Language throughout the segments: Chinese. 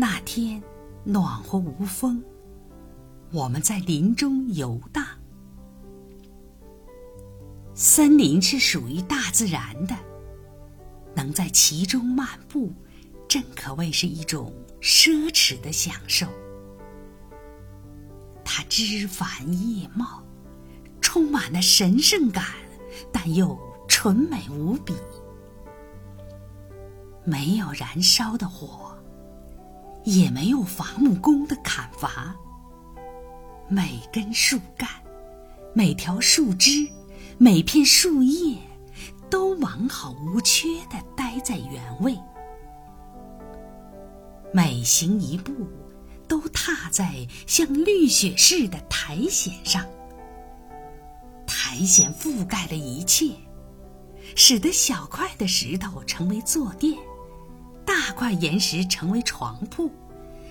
那天暖和无风，我们在林中游荡。森林是属于大自然的，能在其中漫步，真可谓是一种奢侈的享受。它枝繁叶茂，充满了神圣感，但又纯美无比。没有燃烧的火，也没有伐木工的砍伐。每根树干，每条树枝，每片树叶，都完好无缺地待在原位。每行一步，都踏在像绿雪似的苔藓上。苔藓覆盖了一切，使得小块的石头成为坐垫。块岩石成为床铺，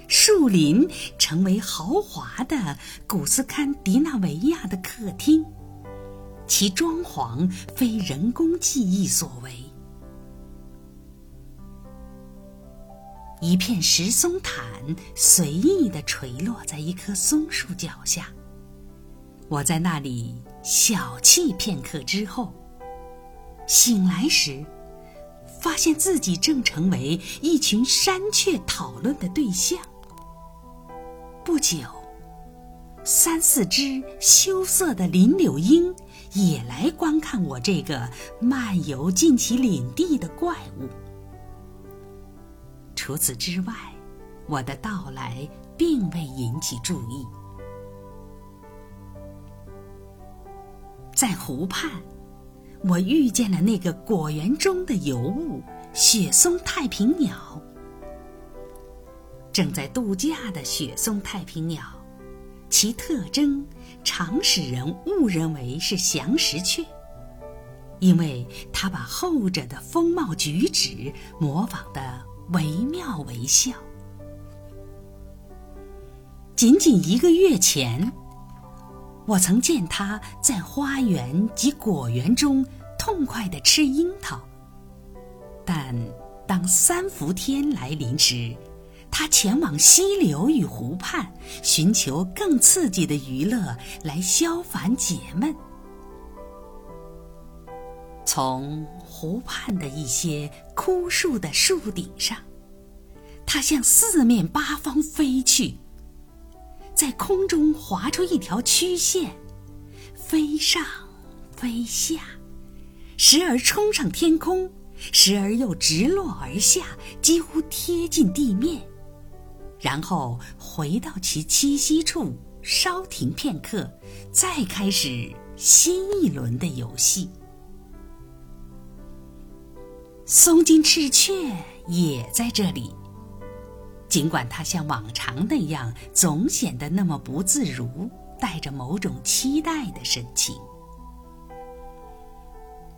树林成为豪华的古斯堪的纳维亚的客厅，其装潢非人工技艺所为。一片石松毯随意地垂落在一棵松树脚下，我在那里小憩片刻之后，醒来时。发现自己正成为一群山雀讨论的对象。不久，三四只羞涩的林柳莺也来观看我这个漫游进其领地的怪物。除此之外，我的到来并未引起注意。在湖畔。我遇见了那个果园中的尤物——雪松太平鸟。正在度假的雪松太平鸟，其特征常使人误认为是翔石雀，因为它把后者的风貌举止模仿的惟妙惟肖。仅仅一个月前。我曾见他在花园及果园中痛快地吃樱桃，但当三伏天来临时，他前往溪流与湖畔，寻求更刺激的娱乐来消烦解闷。从湖畔的一些枯树的树顶上，他向四面八方飞去。在空中划出一条曲线，飞上飞下，时而冲上天空，时而又直落而下，几乎贴近地面，然后回到其栖息处，稍停片刻，再开始新一轮的游戏。松金翅雀也在这里。尽管他像往常那样总显得那么不自如，带着某种期待的神情。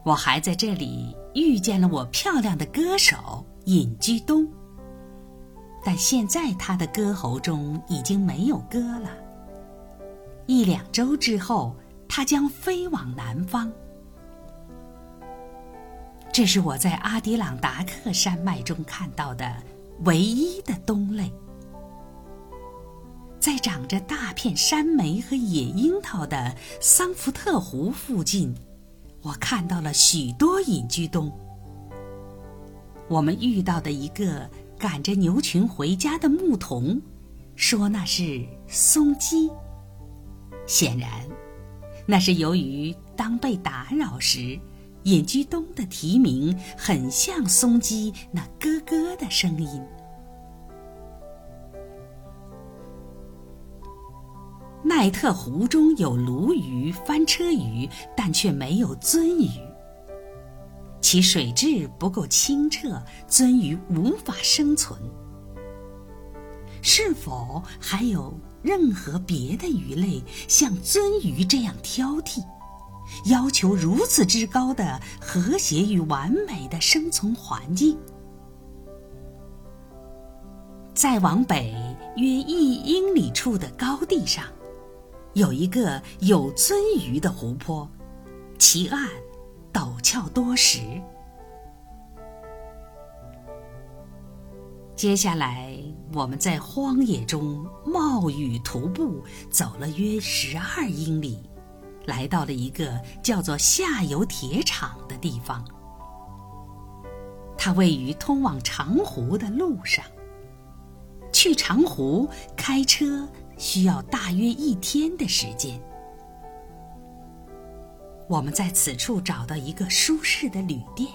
我还在这里遇见了我漂亮的歌手隐居东，但现在他的歌喉中已经没有歌了。一两周之后，他将飞往南方。这是我在阿迪朗达克山脉中看到的。唯一的冬类，在长着大片山莓和野樱桃的桑福特湖附近，我看到了许多隐居冬。我们遇到的一个赶着牛群回家的牧童，说那是松鸡。显然，那是由于当被打扰时。隐居东的啼鸣很像松鸡那咯咯的声音。奈特湖中有鲈鱼、翻车鱼，但却没有鳟鱼。其水质不够清澈，鳟鱼无法生存。是否还有任何别的鱼类像鳟鱼这样挑剔？要求如此之高的和谐与完美的生存环境。再往北约一英里处的高地上，有一个有鳟鱼的湖泊，其岸陡峭多石。接下来我们在荒野中冒雨徒步，走了约十二英里，来到了一个叫做下游铁厂的地方。它位于通往长湖的路上。去长湖开车需要大约一天的时间。我们在此处找到一个舒适的旅店。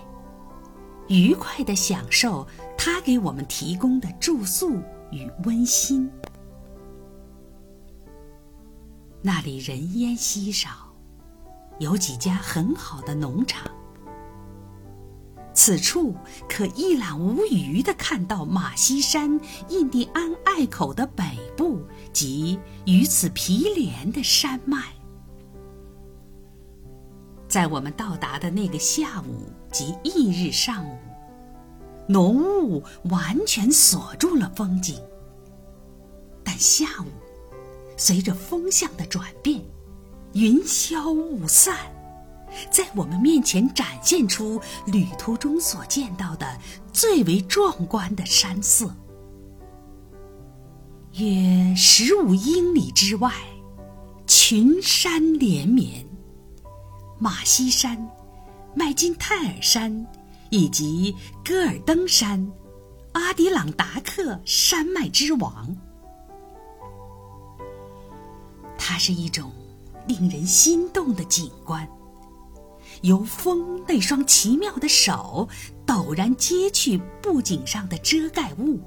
愉快地享受他给我们提供的住宿与温馨。那里人烟稀少，有几家很好的农场。此处可一览无余地看到马西山印第安隘口的北部及与此毗连的山脉。在我们到达的那个下午及翌日上午，浓雾完全锁住了风景。但下午，随着风向的转变，云消雾散，在我们面前展现出旅途中所见到的最为壮观的山色。约十五英里之外，群山连绵。马西山、麦金泰尔山以及戈尔登山、阿迪朗达克山脉之王，它是一种令人心动的景观。由风那双奇妙的手陡然揭去布景上的遮盖物，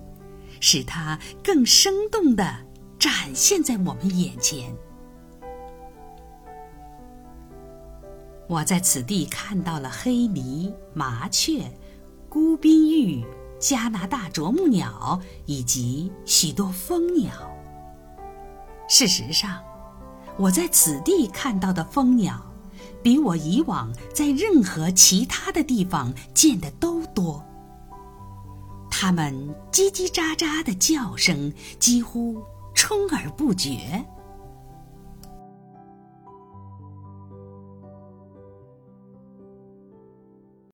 使它更生动地展现在我们眼前。我在此地看到了黑鹂、麻雀、孤冰鹬、加拿大啄木鸟以及许多蜂鸟。事实上，我在此地看到的蜂鸟，比我以往在任何其他的地方见的都多。它们叽叽喳喳的叫声几乎充耳不绝。